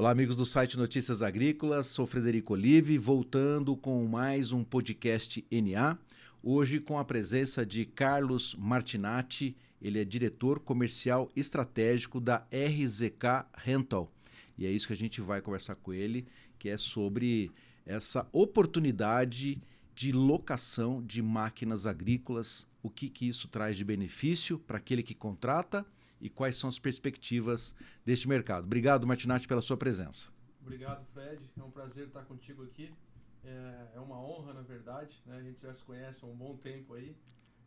Olá, amigos do site Notícias Agrícolas. Sou Frederico Olive, voltando com mais um podcast NA. Hoje com a presença de Carlos Martinatti, ele é diretor comercial estratégico da RZK Rental. E é isso que a gente vai conversar com ele, que é sobre essa oportunidade de locação de máquinas agrícolas, o que, que isso traz de benefício para aquele que contrata e quais são as perspectivas deste mercado. Obrigado, Martinati, pela sua presença. Obrigado, Fred. É um prazer estar contigo aqui. É, é uma honra, na verdade. Né? A gente já se conhece há um bom tempo aí.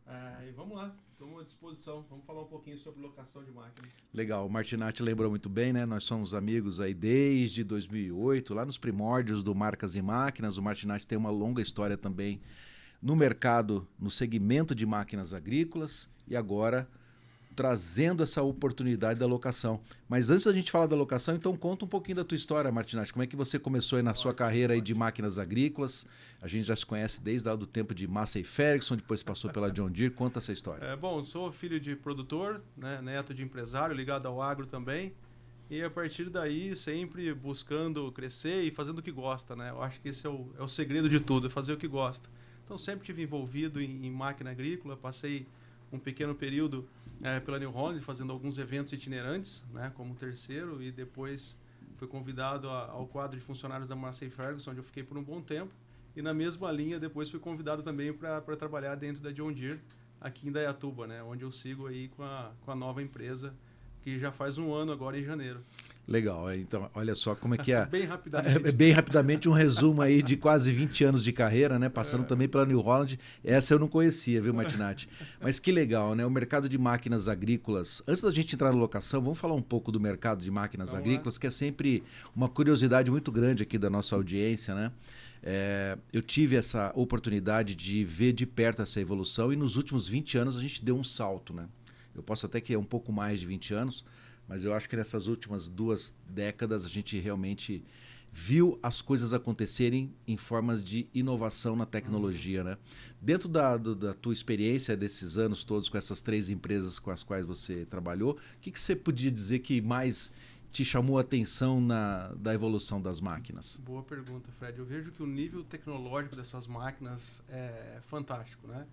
É, e vamos lá, estamos à disposição. Vamos falar um pouquinho sobre locação de máquina. Legal, o Martinati lembrou muito bem, né? Nós somos amigos aí desde 2008, lá nos primórdios do Marcas e Máquinas. O Martinati tem uma longa história também no mercado, no segmento de máquinas agrícolas e agora trazendo essa oportunidade da locação. Mas antes da gente falar da locação, então conta um pouquinho da tua história, Martinati. Como é que você começou na sua carreira de máquinas agrícolas? A gente já se conhece desde lá do tempo de Massey Ferguson, depois passou pela John Deere. Conta essa história. É, bom, sou filho de produtor, né, neto de empresário, ligado ao agro também. E a partir daí, sempre buscando crescer e fazendo o que gosta, né? Eu acho que esse é o, é o segredo de tudo, é fazer o que gosta. Então, sempre tive envolvido em, em máquina agrícola, passei um pequeno período é, pela New Holland, fazendo alguns eventos itinerantes, né, como terceiro, e depois fui convidado a, ao quadro de funcionários da Massey Ferguson, onde eu fiquei por um bom tempo. E na mesma linha, depois fui convidado também para trabalhar dentro da John Deere, aqui em Dayatuba, né, onde eu sigo aí com a, com a nova empresa, que já faz um ano agora em janeiro. Legal, é, então olha só como é que é. bem rapidamente. É, bem rapidamente um resumo aí de quase 20 anos de carreira, né? Passando é. também pela New Holland. Essa eu não conhecia, viu, Martinati? Mas que legal, né? O mercado de máquinas agrícolas. Antes da gente entrar na locação, vamos falar um pouco do mercado de máquinas vamos agrícolas, lá. que é sempre uma curiosidade muito grande aqui da nossa audiência, né? É, eu tive essa oportunidade de ver de perto essa evolução e nos últimos 20 anos a gente deu um salto, né? Eu posso até que é um pouco mais de 20 anos, mas eu acho que nessas últimas duas décadas a gente realmente viu as coisas acontecerem em formas de inovação na tecnologia, uhum. né? Dentro da, do, da tua experiência desses anos todos com essas três empresas com as quais você trabalhou, o que, que você podia dizer que mais te chamou a atenção na, da evolução das máquinas? Boa pergunta, Fred. Eu vejo que o nível tecnológico dessas máquinas é fantástico, né?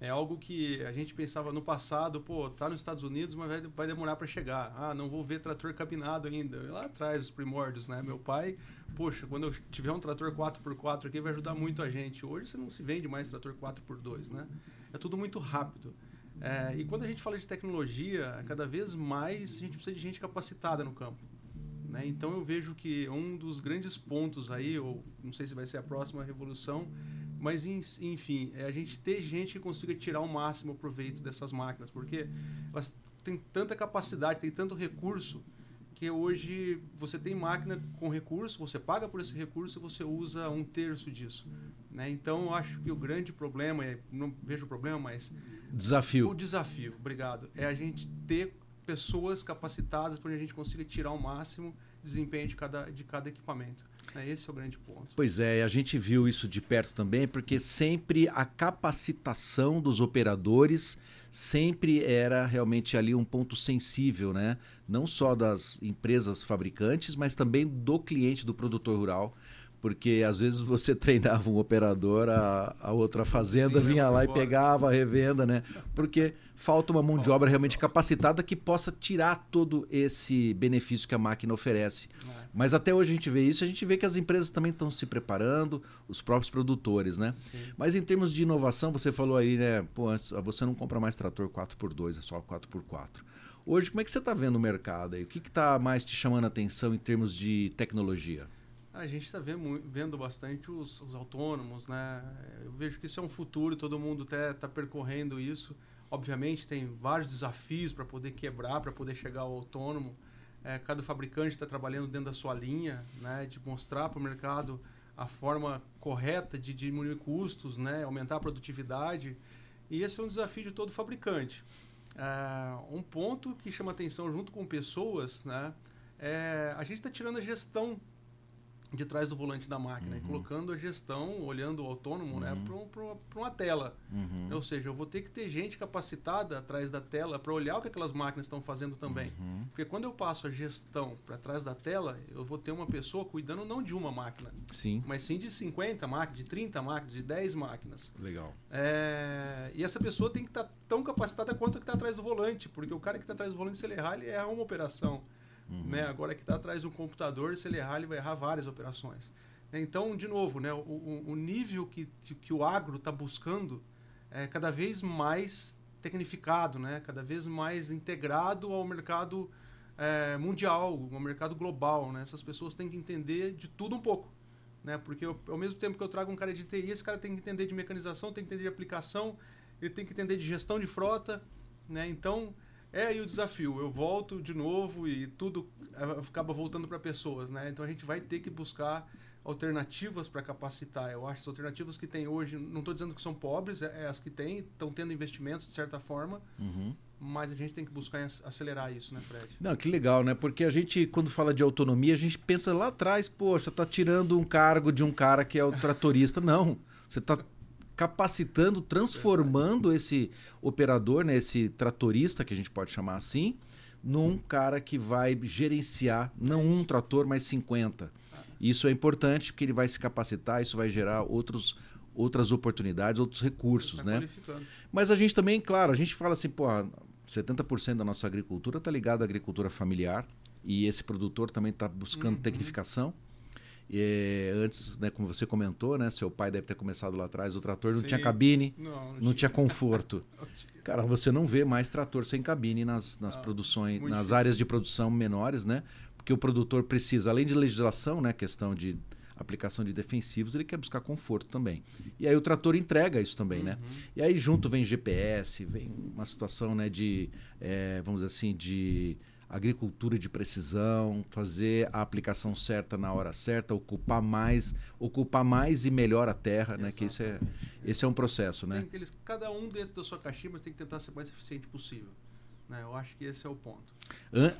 É algo que a gente pensava no passado, pô, tá nos Estados Unidos, mas vai, vai demorar para chegar. Ah, não vou ver trator cabinado ainda. Lá atrás, os primórdios, né? Meu pai, poxa, quando eu tiver um trator 4x4 aqui, vai ajudar muito a gente. Hoje você não se vende mais trator 4x2, né? É tudo muito rápido. É, e quando a gente fala de tecnologia, cada vez mais a gente precisa de gente capacitada no campo. Né? Então eu vejo que um dos grandes pontos aí, ou não sei se vai ser a próxima revolução, mas, enfim, é a gente ter gente que consiga tirar o máximo proveito dessas máquinas, porque elas têm tanta capacidade, têm tanto recurso, que hoje você tem máquina com recurso, você paga por esse recurso e você usa um terço disso. Né? Então, eu acho que o grande problema, não vejo problema, mas. Desafio. O desafio, obrigado, é a gente ter pessoas capacitadas para a gente consiga tirar o máximo desempenho de cada, de cada equipamento. É, esse é o grande ponto. Pois é, a gente viu isso de perto também, porque sempre a capacitação dos operadores sempre era realmente ali um ponto sensível, né? Não só das empresas fabricantes, mas também do cliente, do produtor rural porque às vezes você treinava um operador, a, a outra fazenda Sim, vinha lá embora. e pegava a revenda, né? Porque falta uma mão de obra realmente capacitada que possa tirar todo esse benefício que a máquina oferece. É. Mas até hoje a gente vê isso, a gente vê que as empresas também estão se preparando, os próprios produtores, né? Sim. Mas em termos de inovação, você falou aí, né? Pô, você não compra mais trator 4x2, é só 4x4. Hoje, como é que você está vendo o mercado aí? O que está mais te chamando a atenção em termos de tecnologia? A gente está vendo, vendo bastante os, os, autônomos, né? Eu vejo que isso é um futuro, todo mundo está tá percorrendo isso. Obviamente tem vários desafios para poder quebrar, para poder chegar ao autônomo. É, cada fabricante está trabalhando dentro da sua linha, né? De mostrar para o mercado a forma correta de diminuir custos, né? Aumentar a produtividade. E esse é um desafio de todo fabricante. É, um ponto que chama atenção junto com pessoas, né? É, a gente está tirando a gestão de trás do volante da máquina, uhum. colocando a gestão, olhando o autônomo né, uhum. né, para uma tela. Uhum. Ou seja, eu vou ter que ter gente capacitada atrás da tela para olhar o que aquelas máquinas estão fazendo também. Uhum. Porque quando eu passo a gestão para trás da tela, eu vou ter uma pessoa cuidando não de uma máquina, sim. mas sim de 50 máquinas, de 30 máquinas, de 10 máquinas. Legal. É... E essa pessoa tem que estar tá tão capacitada quanto que está atrás do volante, porque o cara que está atrás do volante, se ele errar, ele erra uma operação. Uhum. Né? Agora que está atrás de um computador, se ele errar, ele vai errar várias operações. Então, de novo, né, o, o nível que, que o agro está buscando é cada vez mais tecnificado, né? cada vez mais integrado ao mercado é, mundial, ao mercado global. Né? Essas pessoas têm que entender de tudo um pouco. Né? Porque eu, ao mesmo tempo que eu trago um cara de TI, esse cara tem que entender de mecanização, tem que entender de aplicação, ele tem que entender de gestão de frota. Né? Então, é aí o desafio. Eu volto de novo e tudo é, acaba voltando para pessoas, né? Então a gente vai ter que buscar alternativas para capacitar. Eu acho as alternativas que tem hoje, não estou dizendo que são pobres, é, é as que têm, estão tendo investimentos de certa forma, uhum. mas a gente tem que buscar acelerar isso, né, Fred? Não, que legal, né? Porque a gente, quando fala de autonomia, a gente pensa lá atrás, poxa, tá tirando um cargo de um cara que é o tratorista. não, você está capacitando, transformando esse operador, né, esse tratorista, que a gente pode chamar assim, num cara que vai gerenciar não um trator, mas 50. Isso é importante porque ele vai se capacitar, isso vai gerar outros, outras oportunidades, outros recursos, tá né? Mas a gente também, claro, a gente fala assim, pô, 70% da nossa agricultura está ligada à agricultura familiar e esse produtor também está buscando uhum. tecnificação. E, antes, né, como você comentou, né, seu pai deve ter começado lá atrás, o trator não Sim. tinha cabine, não, não, não tinha. tinha. conforto. Cara, você não vê mais trator sem cabine nas, nas ah, produções, nas difícil. áreas de produção menores, né? Porque o produtor precisa, além de legislação, né, questão de aplicação de defensivos, ele quer buscar conforto também. E aí o trator entrega isso também, né? uhum. né? E aí junto vem GPS, vem uma situação, né, de, é, vamos dizer assim, de agricultura de precisão, fazer a aplicação certa na hora certa, ocupar mais, ocupar mais e melhor a terra, Exatamente. né? Que esse é, esse é um processo, né? Eles, cada um dentro da sua caixinha, mas tem que tentar ser mais eficiente possível. Né? Eu acho que esse é o ponto.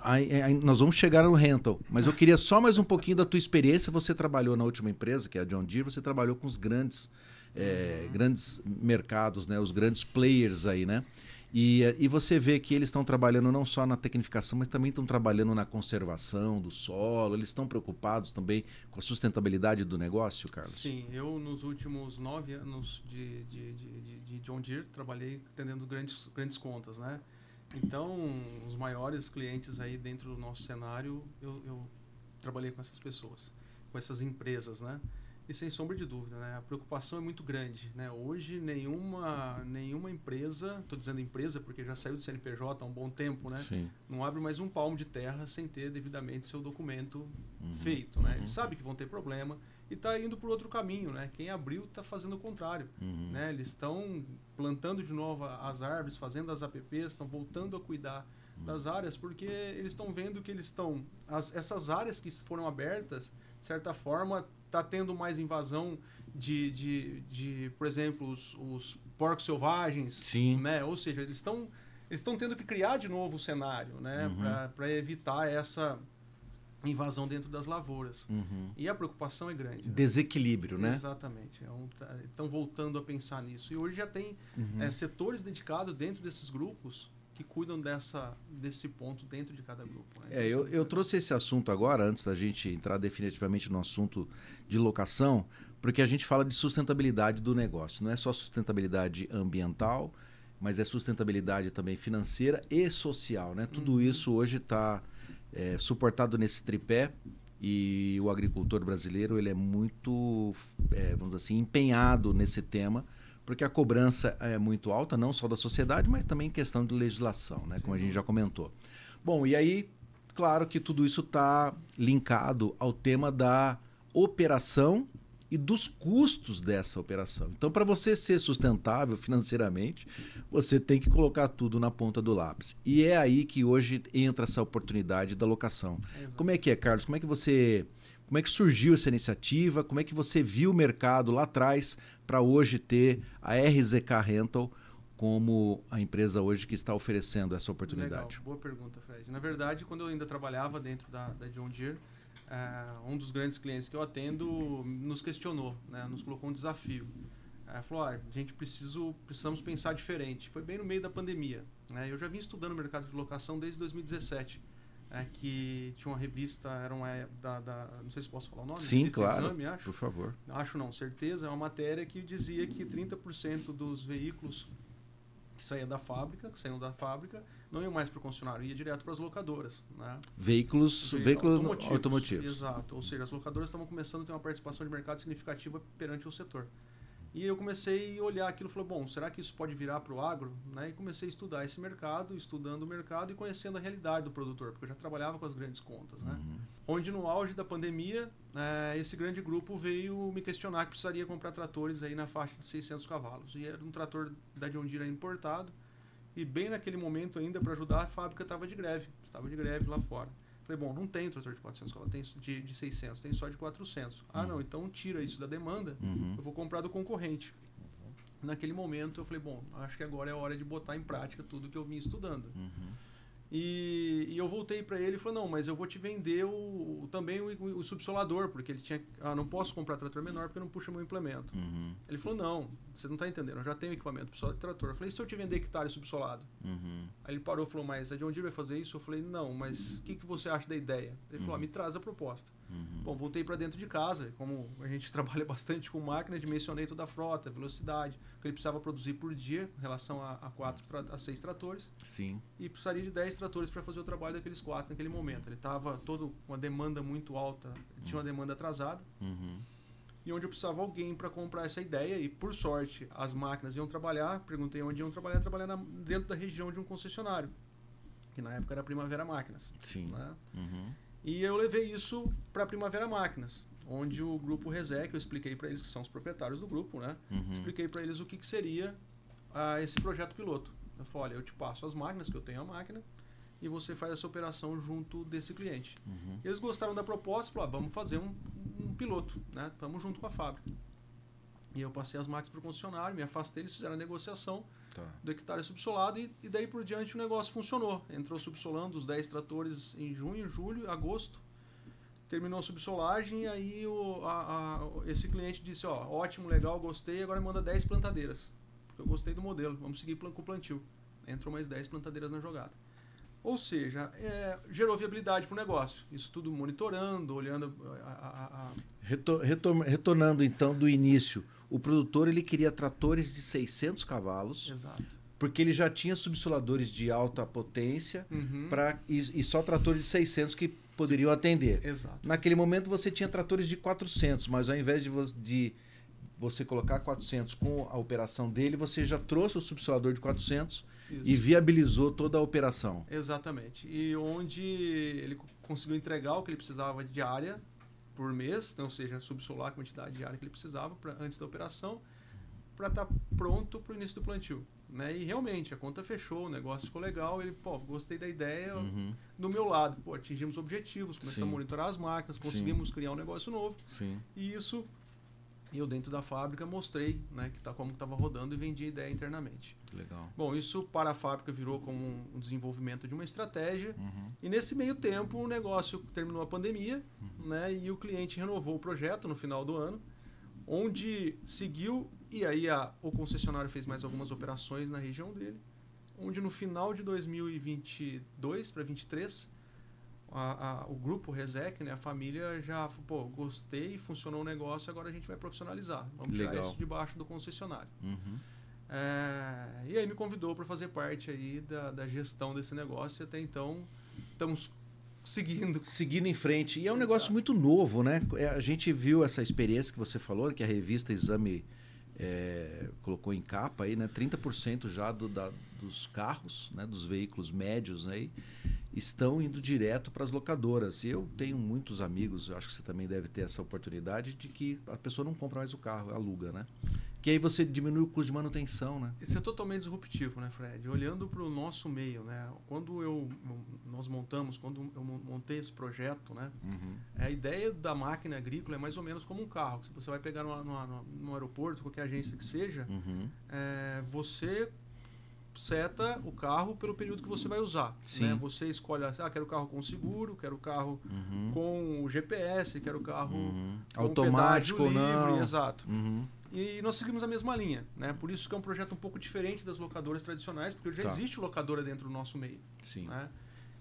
Aí, aí, nós vamos chegar no rental, mas eu queria só mais um pouquinho da tua experiência. Você trabalhou na última empresa, que é a John Deere, você trabalhou com os grandes, é, uhum. grandes mercados, né? Os grandes players aí, né? E, e você vê que eles estão trabalhando não só na tecnificação, mas também estão trabalhando na conservação do solo. Eles estão preocupados também com a sustentabilidade do negócio, Carlos? Sim, eu nos últimos nove anos de, de, de, de John Deere trabalhei atendendo grandes, grandes contas, né? Então, os maiores clientes aí dentro do nosso cenário, eu, eu trabalhei com essas pessoas, com essas empresas, né? E sem sombra de dúvida, né? a preocupação é muito grande. Né? Hoje, nenhuma, nenhuma empresa, estou dizendo empresa porque já saiu do CNPJ há um bom tempo, né? Sim. não abre mais um palmo de terra sem ter devidamente seu documento uhum. feito. Né? Uhum. Ele sabe que vão ter problema e está indo por outro caminho. Né? Quem abriu está fazendo o contrário. Uhum. Né? Eles estão plantando de novo as árvores, fazendo as APPs, estão voltando a cuidar uhum. das áreas porque eles estão vendo que eles estão. As, essas áreas que foram abertas, de certa forma, está tendo mais invasão de, de, de por exemplo, os, os porcos selvagens. Sim. Né? Ou seja, eles estão eles estão tendo que criar de novo o cenário né? Uhum. para evitar essa invasão dentro das lavouras. Uhum. E a preocupação é grande. Né? Desequilíbrio, né? Exatamente. É um, tá, estão voltando a pensar nisso. E hoje já tem uhum. é, setores dedicados dentro desses grupos que cuidam dessa, desse ponto dentro de cada grupo. Né? É, eu, eu trouxe esse assunto agora, antes da gente entrar definitivamente no assunto de locação, porque a gente fala de sustentabilidade do negócio. Não é só sustentabilidade ambiental, mas é sustentabilidade também financeira e social. Né? Tudo uhum. isso hoje está é, suportado nesse tripé e o agricultor brasileiro ele é muito, é, vamos dizer assim, empenhado nesse tema porque a cobrança é muito alta, não só da sociedade, mas também em questão de legislação, né? como a gente já comentou. Bom, e aí, claro que tudo isso está linkado ao tema da operação e dos custos dessa operação. Então, para você ser sustentável financeiramente, você tem que colocar tudo na ponta do lápis. E é aí que hoje entra essa oportunidade da locação. Exato. Como é que é, Carlos? Como é que você como é que surgiu essa iniciativa? Como é que você viu o mercado lá atrás para hoje ter a RZK Rental como a empresa hoje que está oferecendo essa oportunidade? Legal, boa pergunta, Fred. Na verdade, quando eu ainda trabalhava dentro da, da John Deere, é, um dos grandes clientes que eu atendo nos questionou, né, nos colocou um desafio. É, falou, ah, a gente preciso, precisamos pensar diferente. Foi bem no meio da pandemia. Né? Eu já vim estudando o mercado de locação desde 2017. É, que tinha uma revista, era uma da, da, não sei se posso falar o nome. Sim, claro. Exame, acho. Por favor. Acho não, certeza. É uma matéria que dizia que 30% dos veículos que saíam da fábrica, que saíam da fábrica, não iam mais para o concessionário, ia direto para as locadoras. Né? Veículos, veículos automotivos. automotivos. Exato. Ou seja, as locadoras estavam começando a ter uma participação de mercado significativa perante o setor. E eu comecei a olhar aquilo e falei, bom, será que isso pode virar para o agro? Né? E comecei a estudar esse mercado, estudando o mercado e conhecendo a realidade do produtor, porque eu já trabalhava com as grandes contas. Né? Uhum. Onde no auge da pandemia, é, esse grande grupo veio me questionar que precisaria comprar tratores aí na faixa de 600 cavalos. E era um trator da John Deere importado, e bem naquele momento ainda, para ajudar, a fábrica estava de greve, estava de greve lá fora. Falei, bom, não tem trator de 400 cavalos, tem de, de 600, tem só de 400. Ah, uhum. Não, então tira isso da demanda, uhum. eu vou comprar do concorrente. Uhum. Naquele momento eu falei, bom, acho que agora é a hora de botar em prática tudo que eu vim estudando. Uhum. E, e eu voltei para ele e falei, não, mas eu vou te vender o, também o, o, subsolador, porque ele tinha. Ah, não posso comprar trator menor porque não puxa meu implemento. Uhum. Ele falou, não, você não está entendendo, eu já tenho equipamento para de trator. Eu falei, se eu te vender hectare subsolado? Uhum. Aí ele parou e falou, mas a John Deere vai fazer isso? Eu falei, não, mas o que, que você acha da ideia? Ele falou, ah, me traz a proposta. Uhum. Bom, voltei para dentro de casa, como a gente trabalha bastante com máquina, dimensionei toda a frota, velocidade, que ele precisava produzir por dia em relação a, a quatro a seis tratores. Sim. E precisaria de 10 tratores para fazer o trabalho daqueles quatro naquele momento. Ele estava todo com uma demanda muito alta, tinha uma demanda atrasada. Uhum. E onde eu precisava alguém para comprar essa ideia e por sorte as máquinas iam trabalhar, perguntei onde iam trabalhar, trabalhar na, dentro da região de um concessionário, que na época era Primavera Máquinas. Sim. Né? Uhum. E eu levei isso para Primavera Máquinas onde o grupo Resec, eu expliquei para eles que são os proprietários do grupo, né? Uhum. Expliquei para eles o que, que seria uh, esse projeto piloto. Eu falei, olha, eu te passo as máquinas, que eu tenho a máquina, e você faz essa operação junto desse cliente. Uhum. Eles gostaram da proposta, falaram, ah, vamos fazer um, um piloto, né? Estamos junto com a fábrica. E eu passei as máquinas para o concessionário, me afastei, eles fizeram a negociação tá. do hectare subsolado e, e, daí por diante o negócio funcionou. Entrou subsolando os 10 tratores em junho, julho, agosto terminou a subsolagem e aí o, a, a, esse cliente disse, ó, ótimo, legal, gostei, agora manda 10 plantadeiras. Porque eu gostei do modelo, vamos seguir com o plantio. Entrou mais 10 plantadeiras na jogada. Ou seja, é, gerou viabilidade para o negócio. Isso tudo monitorando, olhando a... a retornando então do início, o produtor ele queria tratores de 600 cavalos. Exato porque ele já tinha subsoladores de alta potência uhum. pra, e, e, só tratores de 600 que poderiam atender. Exato. Naquele momento você tinha tratores de 400, mas ao invés de, você, de você colocar 400 com a operação dele, você já trouxe o subsolador de 400 Isso. e viabilizou toda a operação. Exatamente. E onde ele conseguiu entregar o que ele precisava de área por mês, então, ou seja, subsolar a quantidade de área que ele precisava pra, antes da operação, para estar tá pronto para o início do plantio. Né? E realmente, a conta fechou, o negócio ficou legal. Ele, pô, gostei da ideia. Uhum. Do meu lado, pô, atingimos objetivos, começamos Sim. a monitorar as máquinas, conseguimos Sim. criar um negócio novo. Sim. E isso, eu dentro da fábrica mostrei né, que tá, como estava rodando e vendi a ideia internamente. Legal. Bom, isso para a fábrica virou como um desenvolvimento de uma estratégia. Uhum. E nesse meio tempo, o negócio terminou a pandemia uhum. né, e o cliente renovou o projeto no final do ano, onde seguiu e aí a, o concessionário fez mais algumas operações na região dele, onde no final de 2022 para 2023 a, a, o grupo Resec, né, a família já, pô, gostei, funcionou o negócio, agora a gente vai profissionalizar. Vamos Legal. tirar isso debaixo do concessionário. Uhum. É, e aí me convidou para fazer parte aí da, da gestão desse negócio e até então estamos seguindo. Seguindo em frente. E é um Exato. negócio muito novo, né? É, a gente viu essa experiência que você falou, que a revista Exame é, colocou em capa aí, né, 30% já do, da, dos carros, né, dos veículos médios aí, estão indo direto para as locadoras. Eu tenho muitos amigos, acho que você também deve ter essa oportunidade, de que a pessoa não compra mais o carro, aluga, né? Que aí você diminui o custo de manutenção, né? Isso é totalmente disruptivo, né, Fred? Olhando para o nosso meio, né? Quando eu, nós montamos, quando eu montei esse projeto, né? Uhum. A ideia da máquina agrícola é mais ou menos como um carro. Se você vai pegar no, no, no aeroporto, qualquer agência que seja, uhum. é, você seta o carro pelo período que você vai usar. Sim. Né? Você escolhe, ah, quero o carro com seguro, quero o carro Uhum. com o GPS, quero o carro Uhum. Automático livre, não. exato. Uhum. E nós seguimos a mesma linha, né? Por isso que é um projeto um pouco diferente das locadoras tradicionais, porque já Tá. existe locadora dentro do nosso meio, Sim. né?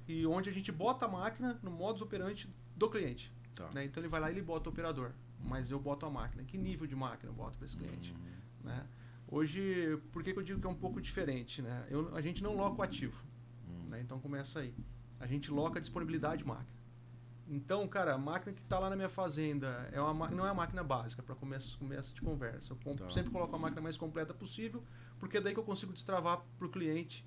E onde a gente bota a máquina no modus operandi do cliente, Tá. né? Então ele vai lá e ele bota o operador, mas eu boto a máquina. Que nível de máquina eu boto para esse cliente, Uhum. né? Hoje, por que, que eu digo que é um pouco diferente, né? Eu, a gente não loca o ativo, Uhum. né? Então começa aí. A gente loca a disponibilidade de máquina. Então, cara, a máquina que está lá na minha fazenda é uma, ma- não é a máquina básica para começo, começo de conversa. Eu Tá. sempre coloco a máquina mais completa possível, porque é daí que eu consigo destravar para o cliente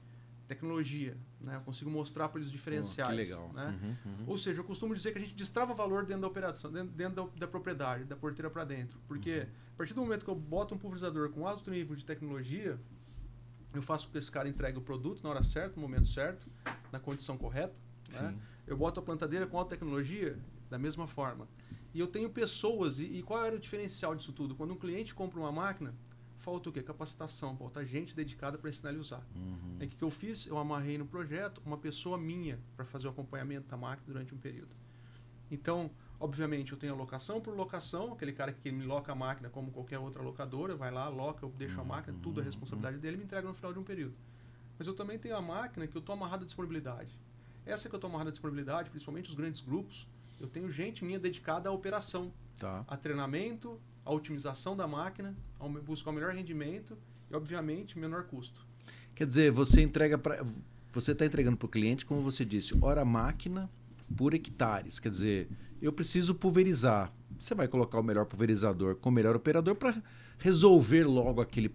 tecnologia. Né? Eu consigo mostrar para eles os diferenciais. que legal. Né? Uhum, uhum. Ou seja, eu costumo dizer que a gente destrava valor dentro da operação, dentro, dentro da, da propriedade, da porteira para dentro. Porque Uhum. a partir do momento que eu boto um pulverizador com alto nível de tecnologia, eu faço com que esse cara entregue o produto na hora certa, no momento certo, na condição correta. Né? Eu boto a plantadeira com alta tecnologia da mesma forma. E eu tenho pessoas, e, e qual era o diferencial disso tudo? Quando um cliente compra uma máquina, falta o quê? Capacitação, falta gente dedicada para ensinar ele a usar. Uhum. O que, que eu fiz? Eu amarrei no projeto uma pessoa minha para fazer o acompanhamento da máquina durante um período. Então, obviamente, eu tenho a locação por locação, aquele cara que me loca a máquina como qualquer outra locadora, vai lá, loca, eu deixo a máquina, tudo é responsabilidade dele, me entrega no final de um período. Mas eu também tenho a máquina que eu estou amarrado à disponibilidade. Essa que eu estou amarrado à disponibilidade, principalmente os grandes grupos, eu tenho gente minha dedicada à operação, Tá. a treinamento, a otimização da máquina, buscar o melhor rendimento e, obviamente, menor custo. Quer dizer, você entrega para você está entregando para o cliente, como você disse, hora máquina por hectares. Quer dizer, eu preciso pulverizar. Você vai colocar o melhor pulverizador com o melhor operador para resolver logo aquele,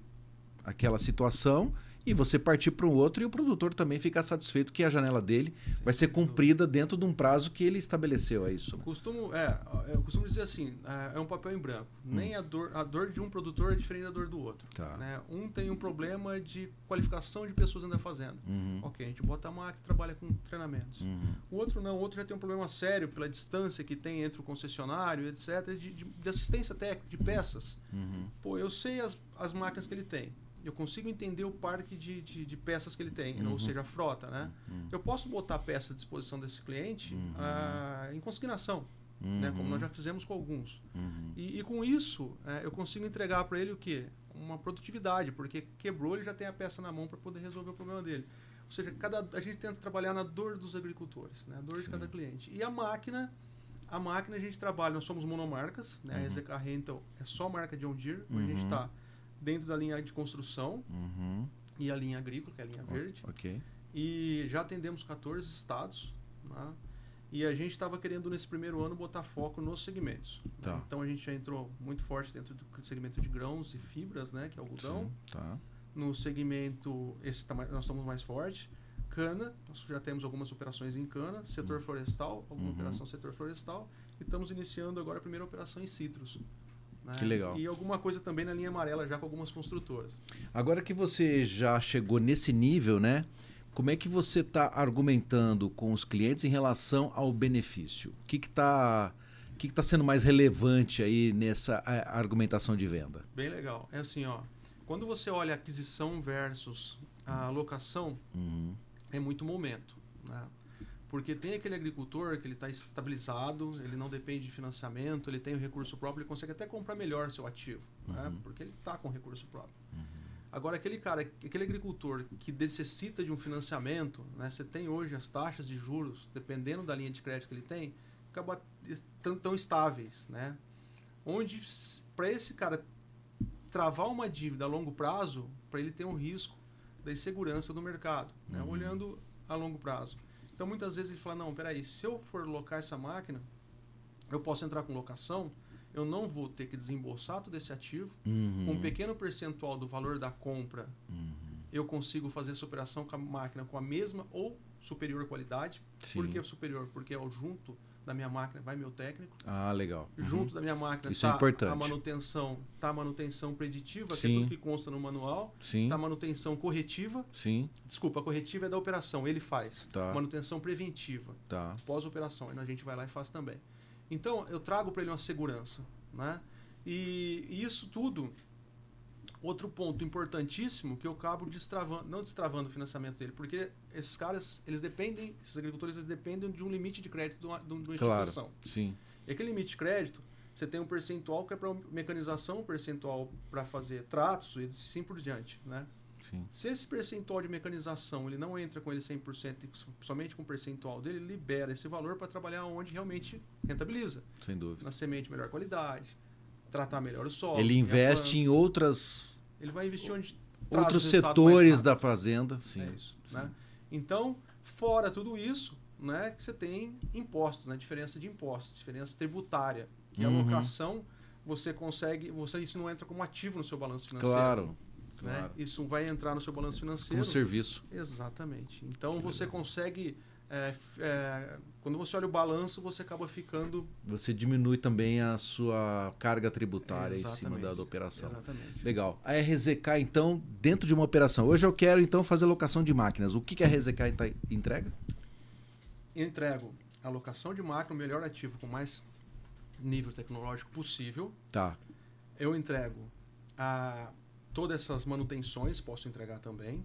aquela situação e você partir para um outro e o produtor também ficar satisfeito que a janela dele vai ser cumprida dentro de um prazo que ele estabeleceu, é isso? Eu né? costumo, é, eu costumo dizer assim, é é um papel em branco. Nem a dor, a dor de um produtor é diferente da dor do outro. Hum. Tá. né? Um tem um problema de qualificação de pessoas dentro da fazenda. Uhum. Ok, a gente bota a máquina e trabalha com treinamentos. Uhum. O outro não, o outro já tem um problema sério pela distância que tem entre o concessionário, etc., de, de- de assistência técnica, de peças. Uhum. Pô, eu sei as, as máquinas que ele tem. Eu consigo entender o parque de, de, de peças que ele tem, Uhum. ou seja, a frota, né? Uhum. Eu posso botar a peça à disposição desse cliente Uhum. ah, em consignação, né? como Uhum. nós já fizemos com alguns. Uhum. E, e com isso, é, eu consigo entregar para ele o quê? Uma produtividade, porque quebrou, ele já tem a peça na mão para poder resolver o problema dele. Ou seja, cada, a gente tenta trabalhar na dor dos agricultores, né? a dor Sim. de cada cliente. E a máquina, a máquina a gente trabalha, nós somos monomarcas, né? Uhum. a Rental é só marca John Deere, a gente Uhum. está dentro da linha de construção Uhum. e a linha agrícola, que é a linha verde. Ok. E já atendemos 14 estados. Né? E a gente estava querendo, nesse primeiro ano, botar foco nos segmentos. né? Tá. Então a gente já entrou muito forte dentro do segmento de grãos e fibras, né? que é algodão. Sim, Tá. No segmento, esse tá mais- nós estamos mais forte. Cana, nós já temos algumas operações em cana. Setor florestal, alguma Uhum. operação setor florestal. E estamos iniciando agora a primeira operação em citros. Né? Que legal. E alguma coisa também na linha amarela, já com algumas construtoras. Agora que você já chegou nesse nível, né? Como é que você está argumentando com os clientes em relação ao benefício? O que está que que tá sendo mais relevante aí nessa argumentação de venda? Bem legal. É assim, ó. Quando você olha a aquisição versus a alocação, Uhum. é muito momento, né? Porque tem aquele agricultor que ele está estabilizado, ele não depende de financiamento, ele tem o recurso próprio, ele consegue até comprar melhor seu ativo, né? Uhum. Porque ele está com recurso próprio. Agora, aquele cara, aquele agricultor que necessita de um financiamento, né? Você tem hoje as taxas de juros, dependendo da linha de crédito que ele tem, acaba tão, tão estáveis, né? Onde, para esse cara travar uma dívida a longo prazo, para ele ter um risco da insegurança do mercado, né? Uhum. olhando a longo prazo. Então, muitas vezes ele fala, não, peraí, se eu for locar essa máquina, eu posso entrar com locação, eu não vou ter que desembolsar todo esse ativo, Uhum. com um pequeno percentual do valor da compra, Uhum. eu consigo fazer essa operação com a máquina com a mesma ou superior qualidade. Sim. Por que superior? Porque é o junto da minha máquina vai meu técnico, Ah, legal. Uhum. junto da minha máquina Isso é tá importante. a manutenção, tá a manutenção preditiva, que é Sim. tudo que consta no manual, Sim. tá a manutenção corretiva, Sim. desculpa, a corretiva é da operação, ele faz. Tá. Manutenção preventiva, Tá. pós-operação, a gente vai lá e faz também. Então, eu trago para ele uma segurança, né? E, e isso tudo Outro ponto importantíssimo que eu acabo destravando, não destravando o financiamento dele, porque esses caras, eles dependem, esses agricultores, eles dependem de um limite de crédito de uma, de uma Claro, instituição. sim. E aquele limite de crédito, você tem um percentual que é para mecanização, um percentual para fazer tratos e assim por diante, né? Sim. Se esse percentual de mecanização ele não entra com ele 100% e somente com o percentual dele, ele libera esse valor para trabalhar onde realmente rentabiliza. Sem dúvida. Na semente melhor qualidade, tratar melhor o solo. Ele e a investe em outras Ele vai investir onde outros setores da fazenda. Sim. É isso, né? Então, fora tudo isso, né, que você tem impostos, né, diferença de impostos, diferença tributária, que a Uhum. alocação você consegue, você isso não entra como ativo no seu balanço financeiro, Claro. né? claro. Isso vai entrar no seu balanço financeiro. Como serviço. Exatamente. Então Que você legal. consegue é, é, quando você olha o balanço, você acaba ficando Você diminui também a sua carga tributária em cima da, da operação. Exatamente. Legal. A RZK, então, dentro de uma operação. Hoje eu quero, então, fazer locação de máquinas. O que, que a RZK entrega? Entrego a alocação de máquina, o melhor ativo com mais nível tecnológico possível. Tá. Eu entrego a todas essas manutenções, posso entregar também.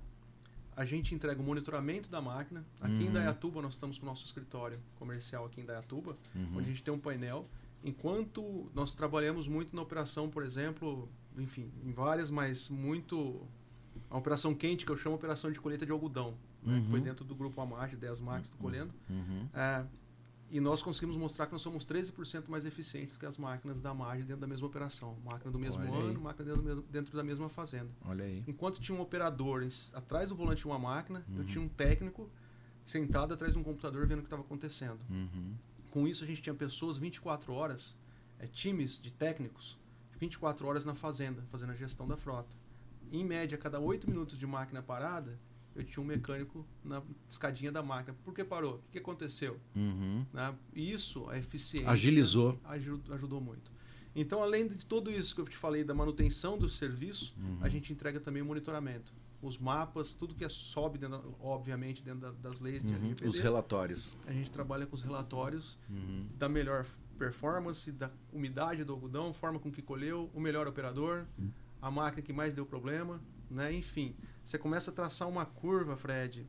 A gente entrega o monitoramento da máquina. Aqui em Uhum. Dayatuba nós estamos com o nosso escritório comercial aqui em Dayatuba, Uhum. onde a gente tem um painel. Enquanto nós trabalhamos muito na operação, por exemplo, enfim, em várias, mas muito a operação quente que eu chamo operação de colheita de algodão, né, que foi Uhum. dentro do grupo Amage, 10 Max do Colhendo. Uhum. É, e nós conseguimos mostrar que nós somos 13% mais eficientes que as máquinas da Margem dentro da mesma operação. Máquina do mesmo Olha aí. ano, máquina dentro, mesmo- dentro da mesma fazenda. Olha aí. Enquanto tinha um operador atrás do volante de uma máquina, eu Uhum. tinha um técnico sentado atrás de um computador vendo o que estava acontecendo. Uhum. Com isso, a gente tinha pessoas 24 horas, é, times de técnicos, 24 horas na fazenda, fazendo a gestão da frota. Em média, cada 8 minutos de máquina parada, eu tinha um mecânico na escadinha da máquina. Por que parou? O que aconteceu? Uhum. né? Isso, a eficiência. Agilizou. aju- Ajudou muito. Então, além de tudo isso que eu te falei da manutenção do serviço, Uhum. a gente entrega também o monitoramento. Os mapas, tudo que é sobe, dentro, obviamente, dentro da- das leis de Uhum. LGPD. Os relatórios. A gente trabalha com os relatórios Uhum. da melhor performance, da umidade do algodão, forma com que colheu, o melhor operador, a máquina que mais deu problema, né? Enfim, você começa a traçar uma curva, Fred,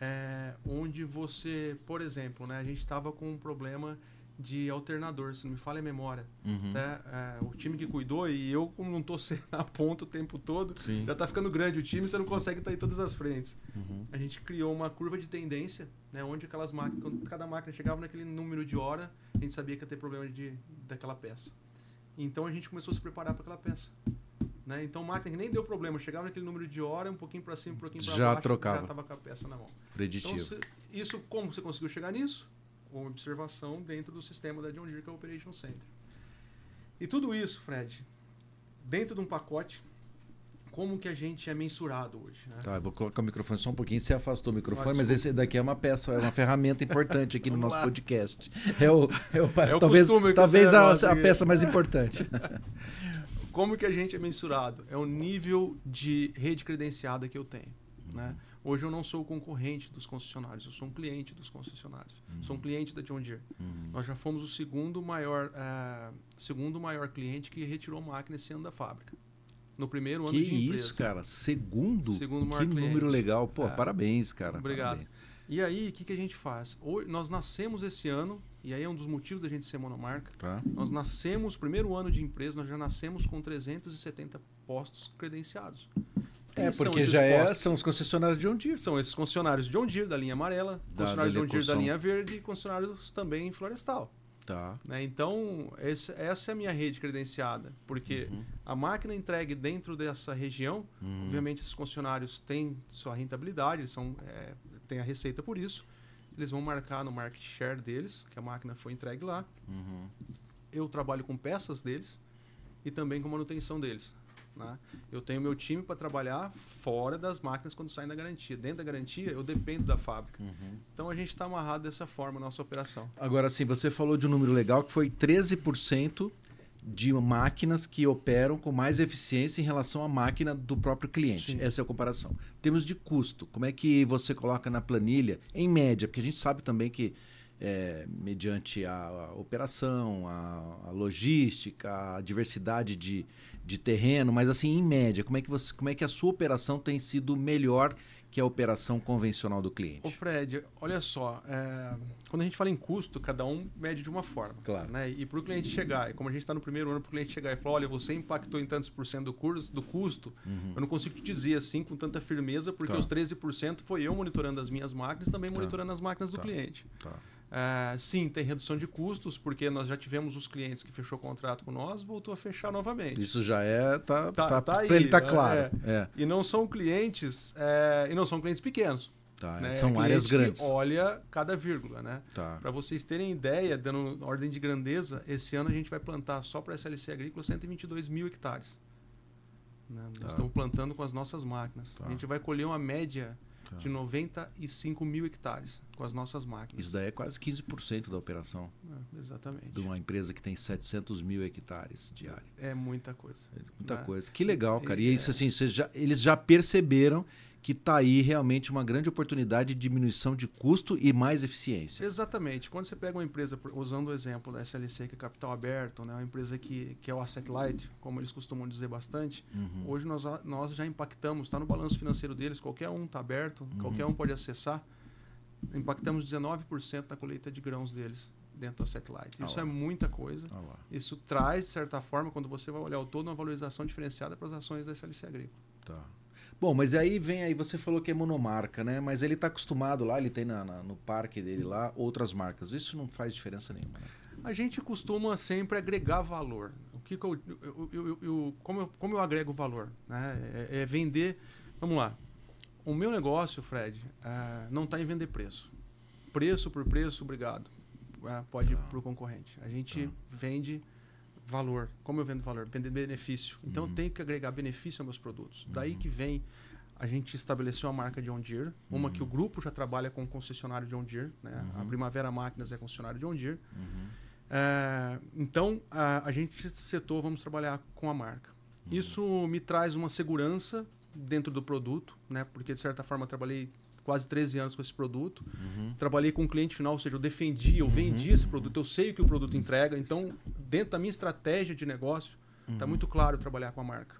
é, onde você, por exemplo, né? A gente estava com um problema de alternador, se não me falha a memória. Uhum. Né? É, o time que cuidou e eu, como não estou na ponta o tempo todo, Sim. já está ficando grande o time, você não consegue estar em todas as frentes Uhum. a gente criou uma curva de tendência, né, onde aquelas máquinas, quando cada máquina chegava naquele número de hora, a gente sabia que ia ter problema de, daquela peça. Então a gente começou a se preparar para aquela peça. Né? Então máquina que nem deu problema, chegava naquele número de hora, um pouquinho para cima, um pouquinho para Já baixo, trocava. já estava com a peça na mão. Então Preditivo. se- isso como você conseguiu chegar nisso? Com observação dentro do sistema da John Deere, que é o Operation Center. E tudo isso, Fred, dentro de um pacote, como que a gente é mensurado hoje? Né? Tá, eu vou colocar o microfone só um pouquinho. Você afastou o microfone, Ah, mas esse daqui é uma peça, é uma ferramenta importante aqui no nosso lá. podcast. É o, é o, É talvez talvez a, a peça mais importante. Como que a gente é mensurado? É o nível de rede credenciada que eu tenho. Né? Hoje eu não sou o concorrente dos concessionários, eu sou um cliente dos concessionários. Sou um cliente da John Deere. Uhum. Nós já fomos o segundo maior, eh, segundo maior cliente que retirou máquina esse ano da fábrica. No primeiro ano Que de empresa. isso, cara. Segundo? Segundo maior que cliente. número legal. Pô, É. parabéns, cara. Obrigado. parabéns. E aí, o que, que a gente faz? Hoje, nós nascemos esse ano, e aí é um dos motivos da gente ser monomarca. Tá? Nós nascemos, primeiro ano de empresa, nós já nascemos com 370 postos credenciados. É, Quem são porque já é, são os concessionários de John Deere. São esses concessionários John Deere da linha amarela, Da- concessionários da John Deere da linha verde e concessionários também florestal. Tá. né? Então, esse- essa é a minha rede credenciada, porque Uhum. a máquina entregue dentro dessa região, Uhum. obviamente esses concessionários têm sua rentabilidade, eles são, é, têm a receita por isso, eles vão marcar no market share deles, que a máquina foi entregue lá. Uhum. Eu trabalho com peças deles e também com manutenção deles. Né? Eu tenho meu time para trabalhar fora das máquinas quando saem da garantia. Dentro da garantia, eu dependo da fábrica. Uhum. Então a gente está amarrado dessa forma na nossa operação. Agora sim, você falou de um número legal que foi 13% de máquinas que operam com mais eficiência em relação à máquina do próprio cliente. Sim. Essa é a comparação. Temos de custo. Como é que você coloca na planilha, em média? Porque a gente sabe também que, é, mediante a, a operação, a, a logística, a diversidade de, de terreno, mas assim, em média, como é que, você, como é que a sua operação tem sido melhor que a operação convencional do cliente? Ô Fred, olha só, é, quando a gente fala em custo, cada um mede de uma forma. Claro. Né? E para o cliente chegar, e como a gente está no primeiro ano, para o cliente chegar e falar, olha, você impactou em tantos por cento do, curso, do custo, Uhum. eu não consigo te dizer assim com tanta firmeza, porque Tá. os 13% foi eu monitorando as minhas máquinas, também Tá. monitorando as máquinas do Tá. cliente. Tá. É, sim, tem redução de custos, porque nós já tivemos os clientes que fechou contrato com nós, voltou a fechar novamente. Isso já é. Tá, Tá- tá, tá aí, ele tá né? claro. É. E não são clientes, é, e não são clientes pequenos. Tá, né? São É áreas grandes. Olha cada vírgula, né? Tá. Para vocês terem ideia, dando ordem de grandeza, esse ano a gente vai plantar só para a SLC Agrícola 122 mil hectares. Né? Nós Tá. estamos plantando com as nossas máquinas. Tá. A gente vai colher uma média Tá. de 95 mil hectares com as nossas máquinas. Isso daí é quase 15% da operação É, exatamente. de uma empresa que tem 700 mil hectares de área. É muita coisa. É muita né? coisa. Que legal, cara. E E- isso, assim, já- eles já perceberam que está aí realmente uma grande oportunidade de diminuição de custo e mais eficiência. Exatamente. Quando você pega uma empresa, usando o exemplo da SLC, que é capital aberto, né? uma empresa que, que é o asset light, como eles costumam dizer bastante, Uhum. hoje nós, nós já impactamos, está no balanço financeiro deles, qualquer um está aberto, Uhum. qualquer um pode acessar. Impactamos 19% na colheita de grãos deles dentro do asset light. Ah Isso é muita coisa. Lá. Isso traz, de certa forma, quando você vai olhar o todo, uma valorização diferenciada para as ações da SLC Agrícola. Tá. Bom, mas aí vem aí, você falou que é monomarca, né? Mas ele está acostumado lá, ele tem na- na- no parque dele lá outras marcas. Isso não faz diferença nenhuma, né? A gente costuma sempre agregar valor. O que, que eu, eu- eu- eu- como, eu, como eu agrego valor? Né? É, é vender. Vamos lá. O meu negócio, Fred, ah, não está em vender preço. Preço por preço, obrigado. Ah, pode ir Tá. para o concorrente. A gente Tá. vende valor. Como eu vendo valor? Vender benefício. Então Uhum. eu tenho que agregar benefício aos meus produtos. Daí que vem. A gente estabeleceu a marca John Deere, uma Uhum. que o grupo já trabalha com o concessionário John Deere. Né? A Uhum. Primavera Máquinas é concessionário John Deere. Uhum. É, então, a, a gente setor, vamos trabalhar com a marca. Uhum. Isso me traz uma segurança dentro do produto, né? porque de certa forma eu trabalhei quase 13 anos com esse produto. Uhum. Trabalhei com o cliente final, ou seja, eu defendi, eu vendi esse produto, eu sei o que o produto entrega. Então, dentro da minha estratégia de negócio, está Uhum. muito claro trabalhar com a marca.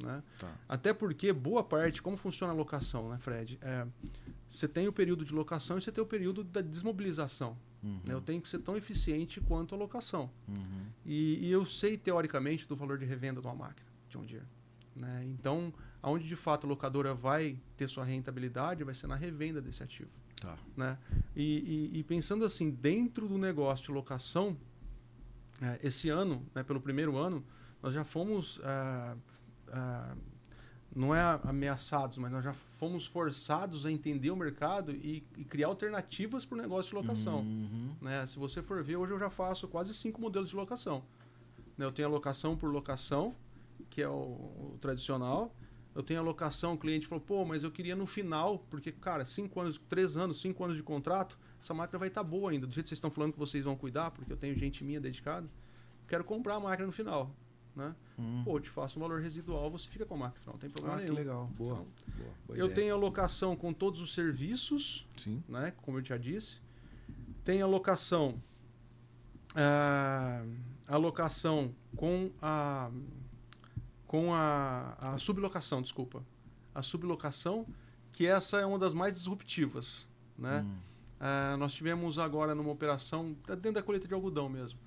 Né? Tá. Até porque boa parte, como funciona a locação, né, Fred? É, você tem o período de locação e você tem o período da desmobilização. Uhum. né? Eu tenho que ser tão eficiente quanto a locação. Uhum. E, e eu sei, teoricamente, do valor de revenda de uma máquina de um dia. Né? Então, aonde de fato a locadora vai ter sua rentabilidade vai ser na revenda desse ativo. Tá. Né? E, e- e pensando assim, dentro do negócio de locação, eh, esse ano, né, pelo primeiro ano, nós já fomos, ah, ah, não é ameaçados, mas nós já fomos forçados a entender o mercado e, e criar alternativas para o negócio de locação. Uhum. Né? Se você for ver, hoje eu já faço quase cinco modelos de locação. Né? Eu tenho a locação por locação, que é o, o tradicional. Eu tenho a locação, o cliente falou, pô, mas eu queria no final, porque, cara, cinco anos, três anos, cinco anos de contrato, essa máquina vai estar boa ainda. Do jeito que vocês estão falando que vocês vão cuidar, porque eu tenho gente minha dedicada, quero comprar a máquina no final. Né? Uhum. Pô, eu te faço um valor residual, você fica com a máquina no final, não tem problema Ah, que nenhum. legal. Boa. Então, Boa. Boa eu ideia. tenho a locação com todos os serviços, Sim. né? Como eu já disse. Tem a locação, ah, a locação com a com a, a sublocação, desculpa, a sublocação, que essa é uma das mais disruptivas, né? Hum. Ah, nós tivemos agora numa operação dentro da colheita de algodão mesmo.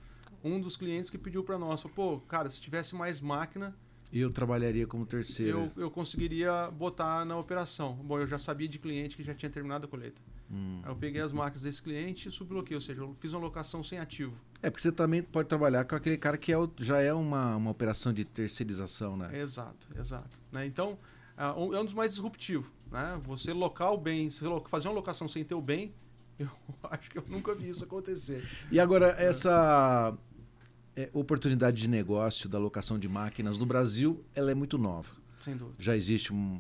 Um dos clientes que pediu para nós, pô, cara, se tivesse mais máquina, Eu trabalharia como terceiro. eu, eu conseguiria botar na operação. Bom, eu já sabia de cliente que já tinha terminado a colheita. Hum. Aí eu peguei as máquinas desse cliente e subloquei, ou seja, eu fiz uma locação sem ativo. É porque você também pode trabalhar com aquele cara que é já é uma, uma operação de terceirização, né? Exato, exato. Né? Então, ah, é um dos mais disruptivos. Né? Você locar o bem, fazer uma locação sem ter o bem, eu acho que eu nunca vi isso acontecer. E agora, essa é, oportunidade de negócio da locação de máquinas no Brasil, ela é muito nova. Sem dúvida. Já existem um,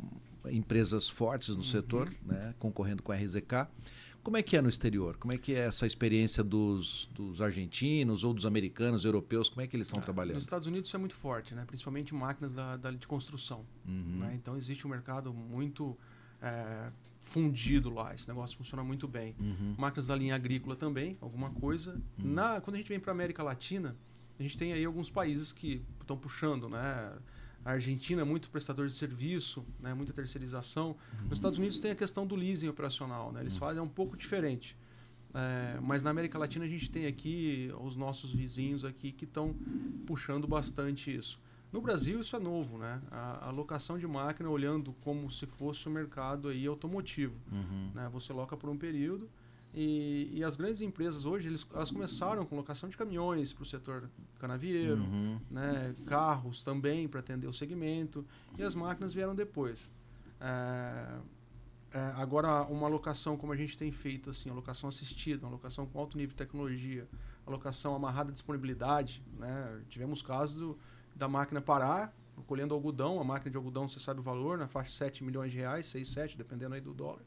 empresas fortes no Uhum. setor, né, concorrendo com a RZK. Como é que é no exterior? Como é que é essa experiência dos, dos argentinos ou dos americanos, europeus? Como é que eles estão Ah, trabalhando? Nos Estados Unidos isso é muito forte, né? principalmente máquinas da, da- de construção. Uhum. né? Então existe um mercado muito é, fundido lá, esse negócio funciona muito bem. Uhum. Máquinas da linha agrícola também, alguma coisa. Hum. Na, quando a gente vem para América Latina, A gente tem aí alguns países que estão puxando, né? A Argentina é muito prestador de serviço, né? muita terceirização. Uhum. Nos Estados Unidos tem a questão do leasing operacional, né? Eles uhum. fazem um pouco diferente. É, mas na América Latina a gente tem aqui os nossos vizinhos aqui que estão puxando bastante isso. No Brasil isso é novo, né? A, a, locação de máquina olhando como se fosse o mercado aí automotivo. Uhum. Né? Você loca por um período e, e, as grandes empresas hoje eles, elas começaram com locação de caminhões para o setor canavieiro, uhum. né? carros também para atender o segmento e as máquinas vieram depois. É, é, agora uma locação como a gente tem feito assim, a locação assistida, uma locação com alto nível de tecnologia, a locação amarrada à disponibilidade, né? tivemos casos do, da máquina parar colhendo algodão, a máquina de algodão você sabe o valor, na faixa de 7 milhões de reais, 6, 7, dependendo aí do dólar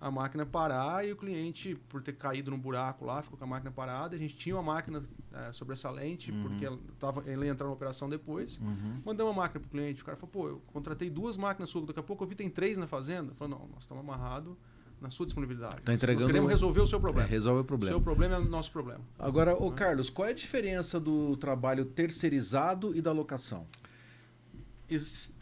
a máquina parar e o cliente, por ter caído num buraco lá, ficou com a máquina parada. A gente tinha uma máquina é, sobressalente, uhum. porque ela, tava, ele ia entrar na operação depois. Uhum. Mandamos uma máquina para o cliente. O cara falou, pô, eu contratei duas máquinas suas, daqui a pouco eu vi tem três na fazenda. Falou, não, nós estamos amarrados na sua disponibilidade. Tá entregando... Nós queremos resolver o seu problema. É, resolve o problema. O seu problema é o nosso problema. Agora, ô Carlos, qual é a diferença do trabalho terceirizado e da locação?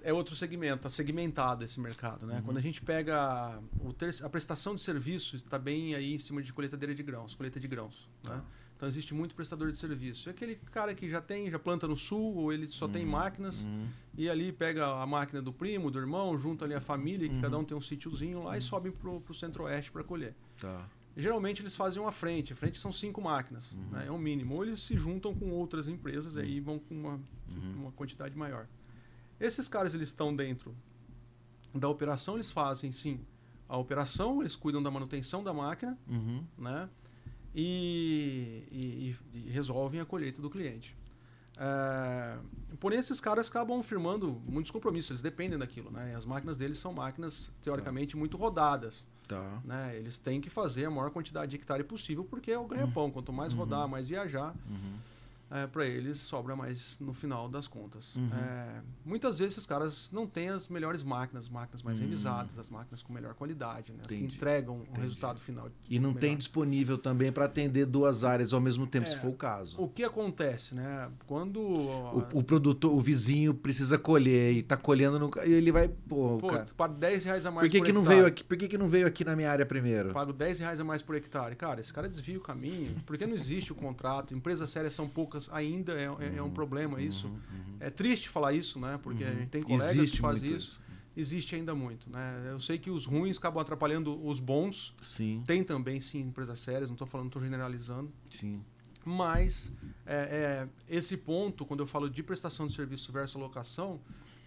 é outro segmento, está segmentado esse mercado. Né? Uhum. Quando a gente pega o ter, a prestação de serviço, está bem aí em cima de coletadeira de grãos, coleta de grãos. Né? Tá. Então existe muito prestador de serviço. É aquele cara que já tem, já planta no sul, ou ele só uhum. tem máquinas, uhum. e ali pega a máquina do primo, do irmão, junta ali a família, que cada uhum. um tem um sítiozinho lá, e uhum. sobe para o centro-oeste para colher. Tá. Geralmente eles fazem uma frente. A frente são cinco máquinas, uhum. né? é o mínimo. Ou eles se juntam com outras empresas e aí vão com uma, uma quantidade maior. Esses caras eles estão dentro da operação, eles fazem sim a operação, eles cuidam da manutenção da máquina, uhum. né? E, e, e, resolvem a colheita do cliente. É, porém, esses caras acabam firmando muitos compromissos, eles dependem daquilo, né? As máquinas deles são máquinas teoricamente tá. muito rodadas. Tá. Né? Eles têm que fazer a maior quantidade de hectare possível, porque é o ganha-pão. Quanto mais rodar, uhum. mais viajar. Uhum é, para eles sobra mais no final das contas. Uhum. É, muitas vezes esses caras não têm as melhores máquinas, máquinas mais uhum. revisadas, as máquinas com melhor qualidade, né? as que entregam Entendi. um resultado final. E não melhor. tem disponível também para atender duas áreas ao mesmo tempo, é, se for o caso. O que acontece, né? Quando o, o produtor, o vizinho precisa colher e está colhendo no, ele vai pô, pô cara, pago 10 reais a mais por que por que hectare. não veio aqui? Por que, que não veio aqui na minha área primeiro? Pago 10 reais a mais por hectare. Cara, esse cara desvia o caminho. Porque não existe o contrato. Empresas sérias são poucas ainda é, é, é um uhum. problema uhum. isso. Uhum. É triste falar isso, né? Porque a gente tem colegas Existe que fazem isso. isso. Existe ainda muito, né? Eu sei que os ruins acabam atrapalhando os bons. Sim. Tem também, sim, empresas sérias. Não estou falando, estou generalizando. Sim. Mas é, é, esse ponto, quando eu falo de prestação de serviço versus locação,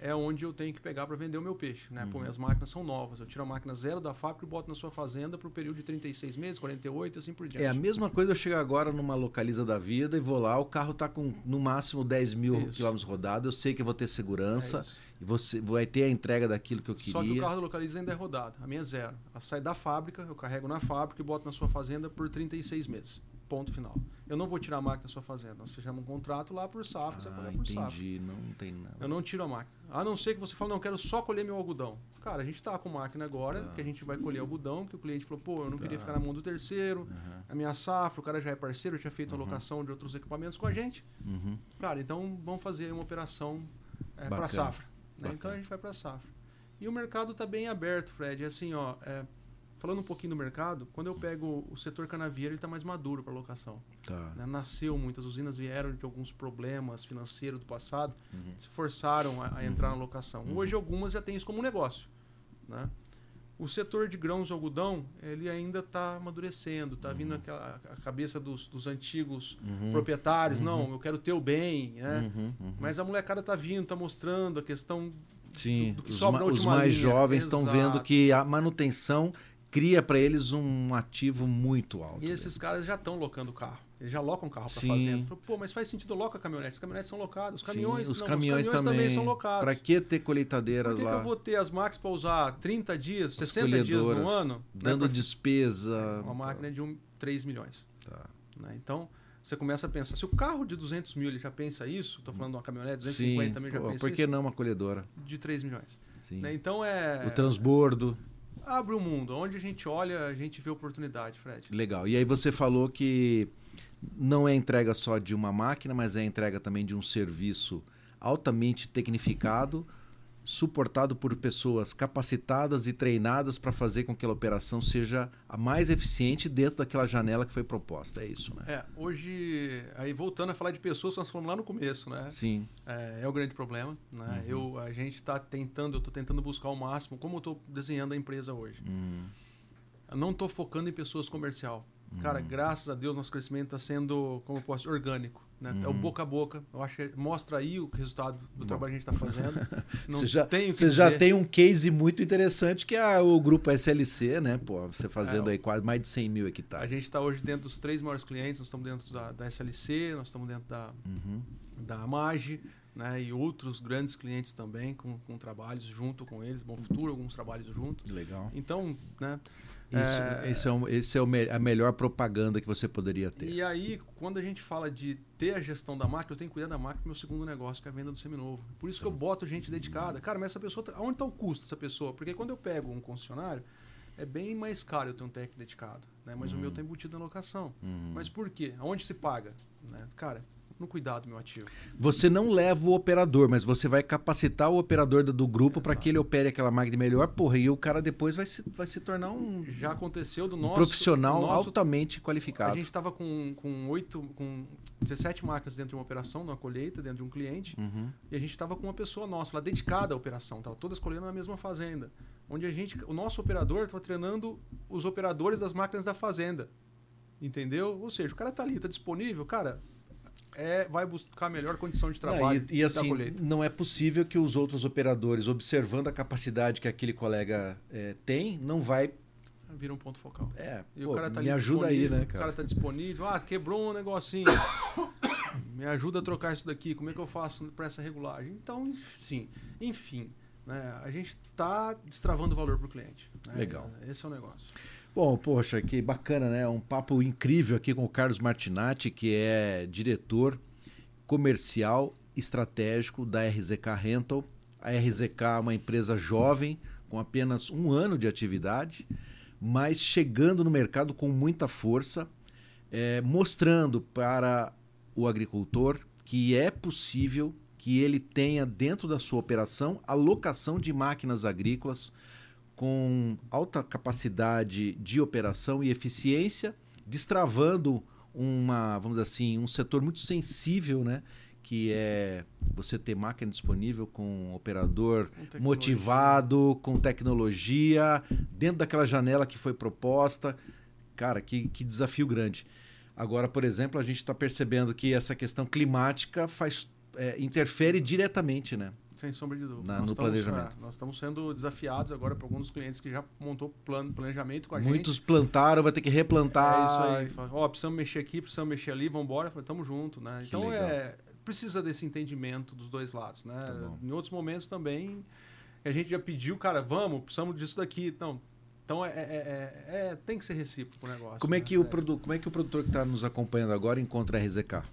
é onde eu tenho que pegar para vender o meu peixe. Né? Uhum. Pô, minhas máquinas são novas. Eu tiro a máquina zero da fábrica e boto na sua fazenda para o período de 36 meses, 48 assim por diante. É a mesma coisa eu chego agora numa localiza da vida e vou lá, o carro está com no máximo 10 mil isso. quilômetros rodados, eu sei que eu vou ter segurança é e você vai ter a entrega daquilo que eu queria. Só que o carro da localiza ainda é rodado, a minha é zero. Ela sai da fábrica, eu carrego na fábrica e boto na sua fazenda por 36 meses. Ponto final. Eu não vou tirar a máquina da sua fazenda. Nós fechamos um contrato lá por safra, ah, você paga por entendi. safra. Entendi, não tem nada. Eu não tiro a máquina. A não ser que você fale, não, quero só colher meu algodão. Cara, a gente está com máquina agora, tá. que a gente vai colher algodão, que o cliente falou, pô, eu não tá. queria ficar na mão do terceiro, uhum. a minha safra, o cara já é parceiro, tinha feito uhum. a locação de outros equipamentos com a gente. Uhum. Cara, então vamos fazer uma operação é, para safra. Né? Então a gente vai para safra. E o mercado está bem aberto, Fred. Assim, ó, é, Falando um pouquinho do mercado, quando eu pego o setor canavieiro, ele está mais maduro para locação. Tá. Né? Nasceu muitas usinas vieram de alguns problemas financeiros do passado, uhum. se forçaram a, a entrar uhum. na locação. Uhum. Hoje algumas já têm isso como negócio. Né? O setor de grãos de algodão, ele ainda está amadurecendo, está vindo uhum. aquela, a cabeça dos, dos antigos uhum. proprietários, uhum. não, eu quero ter o bem, né? Mas a molecada está vindo, está mostrando a questão Sim, do, do que os sobra ma, Os mais linha. jovens estão vendo que a manutenção cria para eles um ativo muito alto. E esses caras já estão locando carro. Eles já locam carro para fazenda. Pô, mas faz sentido loca caminhonetes. As caminhonetes são locadas. Os caminhões, Sim, os, não, caminhões, os caminhões também. também. são locados. Para que ter colheitadeiras Por que lá? Que eu vou ter as máquinas para usar 30 dias, 60 dias no ano? Né, Dando né, pra... despesa. Uma máquina de um, 3 milhões. Tá. Né? Então, você começa a pensar. Se o carro de 200 mil ele já pensa isso, estou falando de uma caminhonete, 250 Sim, também já pô, pensa por que isso. não uma colhedora? De 3 milhões. Sim. Né? Então é. O transbordo abre o mundo. Onde a gente olha, a gente vê oportunidade, Fred. Legal. E aí você falou que não é entrega só de uma máquina, mas é entrega também de um serviço altamente tecnificado, suportado por pessoas capacitadas e treinadas para fazer com que a operação seja a mais eficiente dentro daquela janela que foi proposta. É isso, né? É, hoje, aí voltando a falar de pessoas, nós falamos lá no começo, né? Sim. É, é o grande problema, né? Uhum. Eu, a gente está tentando, eu estou tentando buscar o máximo, como eu estou desenhando a empresa hoje. Uhum. Eu não estou focando em pessoas comercial. Cara, uhum. graças a Deus, nosso crescimento está sendo, como eu posso dizer, orgânico. Né? Uhum. É o uhum. boca a boca. Eu acho que mostra aí o resultado do Bom. trabalho que a gente está fazendo. Você já, você já tem um case muito interessante que é o grupo SLC, né? Pô, você fazendo é, aí quase mais de 100 mil hectares. A gente está hoje dentro dos três maiores clientes. Nós estamos dentro da, da SLC, nós estamos dentro da, uhum. da MAGE, né, e outros grandes clientes também com, com trabalhos junto com eles, Bom Futuro, alguns trabalhos junto. Legal. Então, né, isso, é... Esse é, um, esse é o me, a melhor propaganda que você poderia ter. E aí, quando a gente fala de ter a gestão da marca, eu tenho que cuidar da marca meu segundo negócio, que é a venda do seminovo. Por isso que eu boto gente dedicada. Cara, mas essa pessoa, tá, onde está o custo dessa pessoa? Porque quando eu pego um concessionário, é bem mais caro eu ter um técnico dedicado, né? Mas uhum. o meu está embutido na locação. Uhum. Mas por quê? Aonde se paga? Né? Cara, no cuidado meu ativo. Você não leva o operador, mas você vai capacitar o operador do, do grupo para que ele opere aquela máquina melhor, porra, e o cara depois vai se, vai se tornar um. Já aconteceu do nosso. Um profissional nosso, altamente qualificado. A gente estava com, com, 8, com 17 máquinas dentro de uma operação, numa colheita, dentro de um cliente, uhum. e a gente estava com uma pessoa nossa lá dedicada à operação, tava todas colhendo na mesma fazenda. Onde a gente, o nosso operador estava treinando os operadores das máquinas da fazenda. Entendeu? Ou seja, o cara tá ali, tá disponível, cara, é, vai buscar melhor condição de trabalho. Não, e, e assim, não é possível que os outros operadores, observando a capacidade que aquele colega é, tem, não vai vira um ponto focal. É, e pô, o cara tá me ajuda aí, né, cara? O cara tá disponível. Ah, quebrou um negocinho. me ajuda a trocar isso daqui. Como é que eu faço para essa regulagem? Então, sim. Enfim, né, a gente está destravando valor para o cliente. Né? Legal. Esse é o negócio. Bom, poxa, que bacana, né? Um papo incrível aqui com o Carlos Martinatti, que é diretor comercial estratégico da RZK Rental. A RZK é uma empresa jovem, com apenas um ano de atividade, mas chegando no mercado com muita força, é, mostrando para o agricultor que é possível que ele tenha dentro da sua operação a locação de máquinas agrícolas com alta capacidade de operação e eficiência, destravando uma, vamos assim, um setor muito sensível, né? que é você ter máquina disponível com um operador com motivado, com tecnologia, dentro daquela janela que foi proposta. Cara, que, que desafio grande. Agora, por exemplo, a gente está percebendo que essa questão climática faz, é, interfere diretamente, né? Sem sombra de dúvida. Na, no estamos, planejamento. É, nós estamos sendo desafiados agora por alguns clientes que já montou plano, planejamento com a Muitos gente. Muitos plantaram, vai ter que replantar. É isso aí. Ó, oh, precisamos mexer aqui, precisamos mexer ali, vamos embora. Estamos junto, né? Que então legal. é precisa desse entendimento dos dois lados, né? Tá em outros momentos também a gente já pediu, cara, vamos, precisamos disso daqui. Então, então é, é, é, é tem que ser recíproco o negócio. Como é né? que o produ como é que o produtor que está nos acompanhando agora encontra a RZK?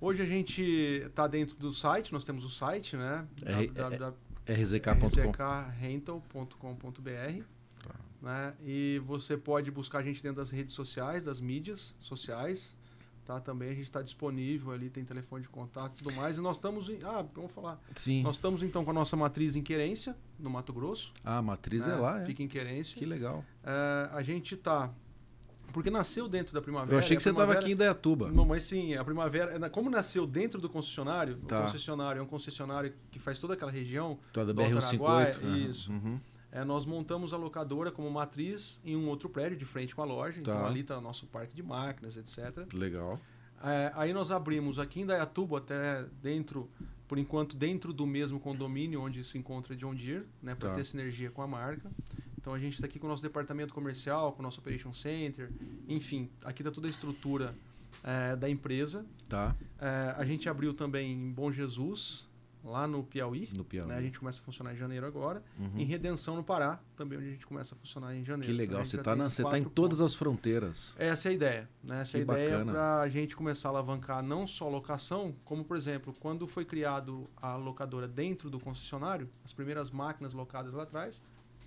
Hoje a gente está dentro do site, nós temos o site, né? É, rzk.com. rzkrental.com.br. Tá. Né? E você pode buscar a gente dentro das redes sociais, das mídias sociais. Tá? Também a gente está disponível ali, tem telefone de contato e tudo mais. E nós estamos em. Ah, vamos falar. Sim. Nós estamos então com a nossa matriz em Querência, no Mato Grosso. Ah, a matriz é, é lá, é. Fica em Querência. Que legal. É, a gente está porque nasceu dentro da primavera. Eu achei que você estava aqui em Dayatuba. Não, mas sim, a primavera. Como nasceu dentro do concessionário, tá. o concessionário é um concessionário que faz toda aquela região. Toda a BR-158. Isso. Uhum. É, nós montamos a locadora como matriz em um outro prédio de frente com a loja. Então, tá. Então ali está o nosso parque de máquinas, etc. Legal. É, aí nós abrimos aqui em Dayatuba, até dentro, por enquanto, dentro do mesmo condomínio onde se encontra John Deere, né, para tá. ter sinergia com a marca. Então a gente está aqui com o nosso departamento comercial, com o nosso Operation Center, enfim, aqui está toda a estrutura é, da empresa. Tá. É, a gente abriu também em Bom Jesus, lá no Piauí. No Piauí. Né? A gente começa a funcionar em janeiro agora. Uhum. Em Redenção, no Pará, também onde a gente começa a funcionar em janeiro. Que legal, você está tá em todas pontos. as fronteiras. Essa é a ideia. Né? Essa que é a ideia para a gente começar a alavancar não só a locação, como, por exemplo, quando foi criado a locadora dentro do concessionário, as primeiras máquinas locadas lá atrás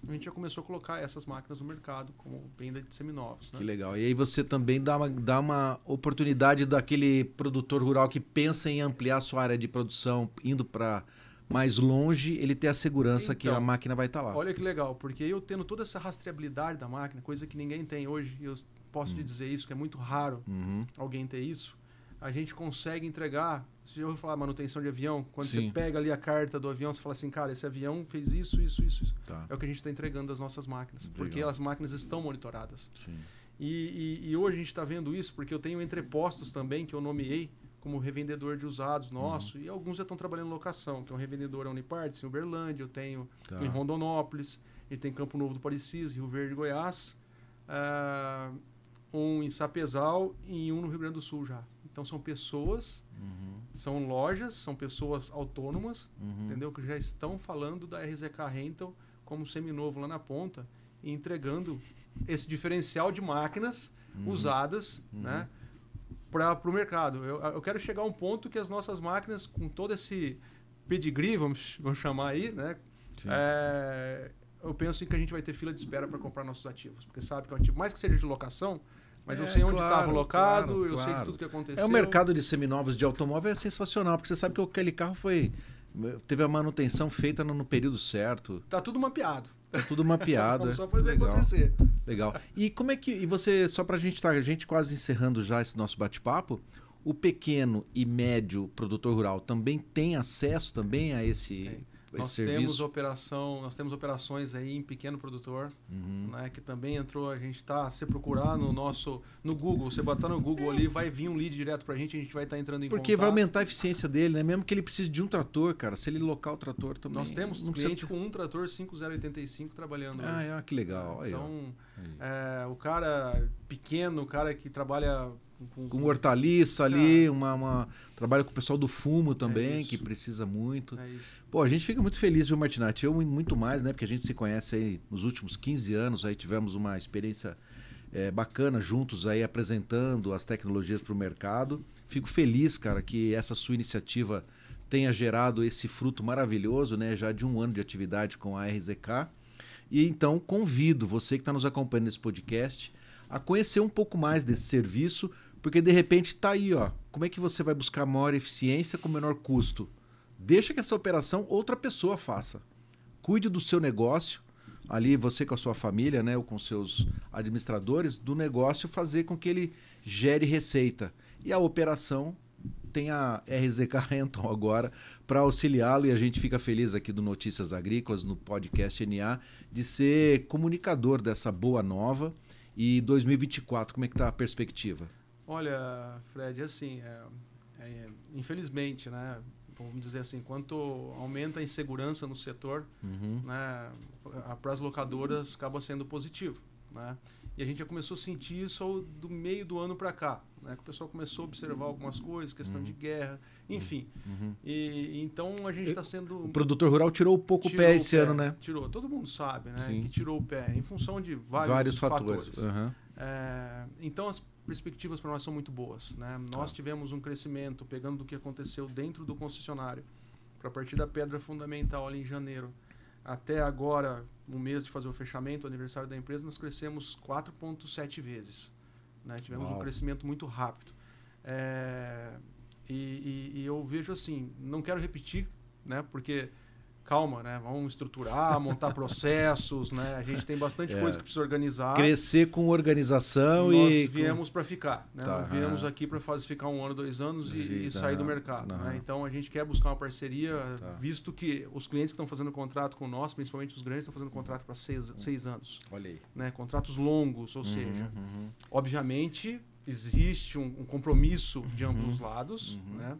a gente já começou a colocar essas máquinas no mercado como venda de seminovos. Né? Que legal. E aí você também dá uma, dá uma oportunidade daquele produtor rural que pensa em ampliar a sua área de produção, indo para mais longe, ele ter a segurança então, que a então, máquina vai estar tá lá. Olha que legal, porque eu tendo toda essa rastreabilidade da máquina, coisa que ninguém tem hoje, eu posso hum. te dizer isso, que é muito raro uhum. alguém ter isso, a gente consegue entregar. Você já ouviu falar manutenção de avião? Quando Sim. você pega ali a carta do avião, você fala assim, cara, esse avião fez isso, isso, isso, isso. Tá. É o que a gente está entregando das nossas máquinas, Legal. porque as máquinas estão monitoradas. E, e, e, hoje a gente está vendo isso porque eu tenho entrepostos também que eu nomeei como revendedor de usados nosso, uhum. e alguns já estão trabalhando em locação, que é um revendedor Uniparts em Uberlândia, eu tenho tá. em Rondonópolis, e tem Campo Novo do Parecis, Rio Verde, Goiás, uh, um em Sapezal e um no Rio Grande do Sul já. Então são pessoas, uhum. são lojas, são pessoas autônomas, uhum. entendeu? Que já estão falando da RZK Rental como seminovo lá na ponta e entregando esse diferencial de máquinas uhum. usadas, uhum. né? Para o mercado. Eu, eu quero chegar a um ponto que as nossas máquinas, com todo esse pedigree, vamos, vamos chamar aí, né? É, eu penso que a gente vai ter fila de espera para comprar nossos ativos, porque sabe que é um ativo, mais que seja de locação, mas é, eu sei onde estava claro, colocado, claro, eu claro. sei de tudo que aconteceu. É o mercado de seminovos de automóvel é sensacional, porque você sabe que aquele carro foi teve a manutenção feita no, no período certo. Tá tudo mapeado. Tá tudo mapeado. Vamos só fazer Legal. acontecer. Legal. E como é que e você só para a gente estar tá, a gente quase encerrando já esse nosso bate-papo, o pequeno e médio produtor rural também tem acesso também a esse é nós serviço? temos operação, nós temos operações aí em pequeno produtor, uhum. né, que também entrou, a gente está, se procurar no nosso, no Google, você botar no Google ali, vai vir um lead direto para a gente, a gente vai estar tá entrando em Porque contato. vai aumentar a eficiência dele, né? Mesmo que ele precise de um trator, cara, se ele locar o trator também. Nós temos um cliente com um trator 5085 trabalhando Ah, é, que legal. Então, é, o cara pequeno, o cara que trabalha com, com hortaliça ali, ah. uma, uma, trabalha com o pessoal do fumo também, é que precisa muito. É Pô, a gente fica muito feliz, viu, Martinati? Eu muito mais, né? Porque a gente se conhece aí nos últimos 15 anos, aí tivemos uma experiência é, bacana juntos aí apresentando as tecnologias para o mercado. Fico feliz, cara, que essa sua iniciativa tenha gerado esse fruto maravilhoso, né? Já de um ano de atividade com a RZK. E então convido você que está nos acompanhando nesse podcast a conhecer um pouco mais desse serviço, porque de repente está aí, ó. Como é que você vai buscar maior eficiência com menor custo? Deixa que essa operação outra pessoa faça. Cuide do seu negócio, ali você com a sua família, né, ou com seus administradores do negócio, fazer com que ele gere receita. E a operação tem a RZK Renton agora para auxiliá-lo e a gente fica feliz aqui do Notícias Agrícolas, no podcast NA, de ser comunicador dessa boa nova. E 2024, como é que está a perspectiva? Olha, Fred, assim, é, é, infelizmente, né? Vamos dizer assim, quanto aumenta a insegurança no setor, uhum. né, para as locadoras acaba sendo positivo, né? E a gente já começou a sentir isso do meio do ano para cá, né? Que o pessoal começou a observar algumas coisas, questão uhum. de guerra, enfim. Uhum. E então a gente está sendo. O produtor rural tirou um pouco o pé esse o pé, ano, né? Tirou. Todo mundo sabe, né? Sim. Que tirou o pé em função de vários, vários fatores. fatores. Uhum. É, então as perspectivas para nós são muito boas. Né? Nós tá. tivemos um crescimento, pegando do que aconteceu dentro do concessionário, para partir da pedra fundamental ali em janeiro, até agora, um mês de fazer o fechamento, o aniversário da empresa, nós crescemos 4,7 vezes. Né? Tivemos Uau. um crescimento muito rápido. É, e, e, e, eu vejo assim, não quero repetir, né? porque calma, né? Vamos estruturar, montar processos, né? A gente tem bastante é. coisa que precisa organizar. Crescer com organização Nós e. Nós viemos para ficar, né? Tá, Nós viemos aqui para fazer ficar um ano, dois anos e, e sair do mercado. Né? Então a gente quer buscar uma parceria, tá. visto que os clientes que estão fazendo contrato com nós, principalmente os grandes, estão fazendo contrato para seis, seis anos. Olha aí. Né? Contratos longos, ou uhum, seja, uhum. obviamente existe um, um compromisso de ambos os uhum. lados, uhum. né?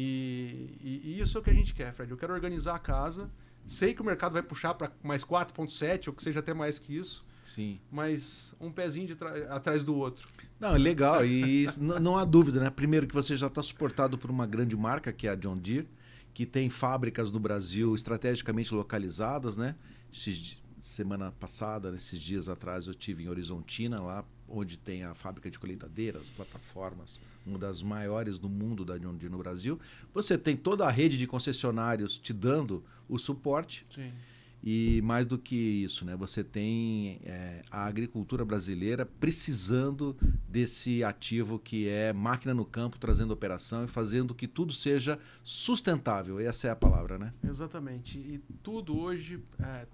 E, e, e, isso é o que a gente quer, Fred. Eu quero organizar a casa. Sei que o mercado vai puxar para mais 4,7 ou que seja até mais que isso. Sim. Mas um pezinho atrás do outro. Não, é legal. E não há dúvida, né? Primeiro que você já está suportado por uma grande marca, que é a John Deere, que tem fábricas no Brasil estrategicamente localizadas, né? Semana passada, nesses dias atrás, eu tive em Horizontina, lá onde tem a fábrica de colheitadeiras, plataformas, uma das maiores do mundo da Deere no Brasil. Você tem toda a rede de concessionários te dando o suporte. Sim. E mais do que isso, né, você tem é, a agricultura brasileira precisando desse ativo que é máquina no campo, trazendo operação e fazendo que tudo seja sustentável. Essa é a palavra, né? Exatamente. E tudo hoje, é,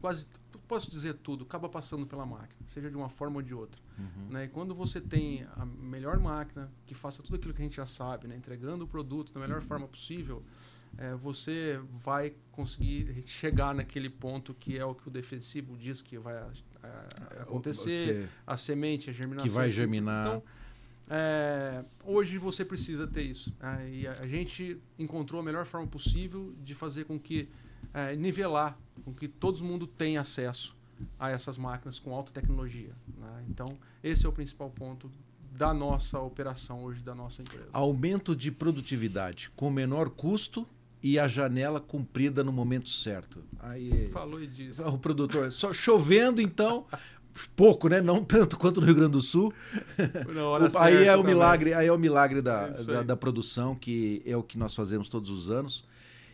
quase posso dizer tudo, acaba passando pela máquina, seja de uma forma ou de outra. Uhum. Né? E quando você tem a melhor máquina que faça tudo aquilo que a gente já sabe, né? entregando o produto da melhor uhum. forma possível, é, você vai conseguir chegar naquele ponto que é o que o defensivo diz que vai é, acontecer, a semente, a germinação. Que vai germinar. Então, é, hoje você precisa ter isso. É, e a, a, gente encontrou a melhor forma possível de fazer com que é, nivelar, com que todo mundo tenha acesso a essas máquinas com alta tecnologia. Né? Então, esse é o principal ponto da nossa operação hoje, da nossa empresa. Aumento de produtividade com menor custo e a janela cumprida no momento certo. Aí, Falou disso. O produtor, só chovendo então, pouco, né? Não tanto quanto no Rio Grande do Sul. aí é o milagre, aí é o milagre da, é da, da, produção que é o que nós fazemos todos os anos.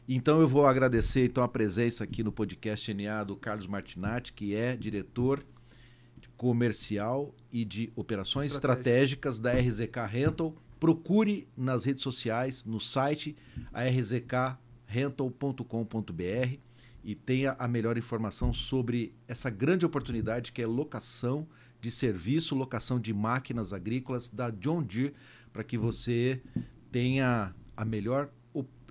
Então eu vou agradecer então a presença aqui no podcast NA do Carlos Martinatti, que é diretor comercial e de operações estratégicas da RZK Rental. Procure nas redes sociais, no site rzkrental.com.br e tenha a melhor informação sobre essa grande oportunidade que é locação de serviço, locação de máquinas agrícolas da John Deere, para que você tenha a melhor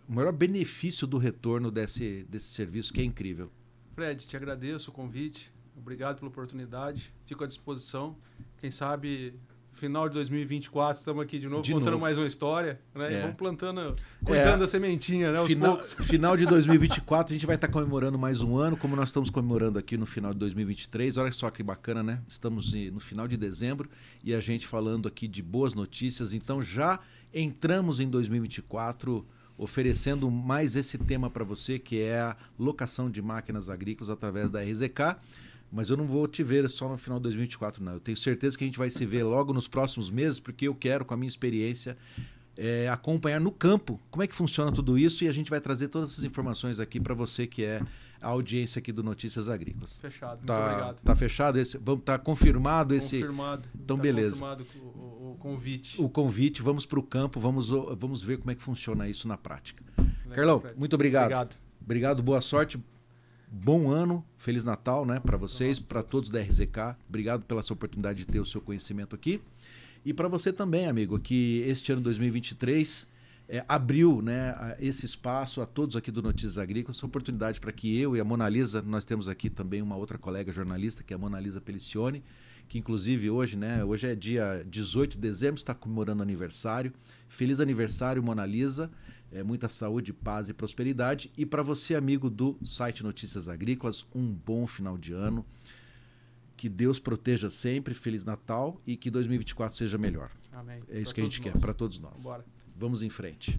o maior benefício do retorno desse, desse serviço, que é incrível. Fred, te agradeço o convite. Obrigado pela oportunidade. Fico à disposição. Quem sabe final de 2024 estamos aqui de novo de contando novo. mais uma história, né? É. E vamos plantando, cuidando é. da sementinha, né? Final, final de 2024 a gente vai estar comemorando mais um ano, como nós estamos comemorando aqui no final de 2023. Olha só que bacana, né? Estamos no final de dezembro e a gente falando aqui de boas notícias. Então já entramos em 2024 oferecendo mais esse tema para você, que é a locação de máquinas agrícolas através da RZK. Mas eu não vou te ver só no final de 2024, não. Eu tenho certeza que a gente vai se ver logo nos próximos meses, porque eu quero, com a minha experiência, é, acompanhar no campo como é que funciona tudo isso e a gente vai trazer todas essas informações aqui para você que é a audiência aqui do Notícias Agrícolas. Fechado, tá, muito obrigado. Tá fechado esse, vamos tá confirmado esse. Confirmado. Então tá beleza. Confirmado o, o, convite. O convite, vamos para o campo, vamos vamos ver como é que funciona isso na prática. Legal, Carlão, Fred. muito obrigado. Obrigado. Obrigado, boa sorte. Bom ano, Feliz Natal, né, para vocês, para todos da RZK. Obrigado pela sua oportunidade de ter o seu conhecimento aqui. E para você também, amigo, que este ano 2023 é, abriu né, esse espaço a todos aqui do Notícias Agrícolas, essa oportunidade para que eu e a Mona Lisa, nós temos aqui também uma outra colega jornalista, que é a Mona Lisa Pelicione, que inclusive hoje, né, hoje é dia 18 de dezembro, está comemorando aniversário. Feliz aniversário, Mona Lisa. É, muita saúde, paz e prosperidade. E para você, amigo do site Notícias Agrícolas, um bom final de ano. Que Deus proteja sempre, Feliz Natal e que 2024 seja melhor. Amém. É isso pra que a gente nós. quer para todos nós. Bora. Vamos em frente.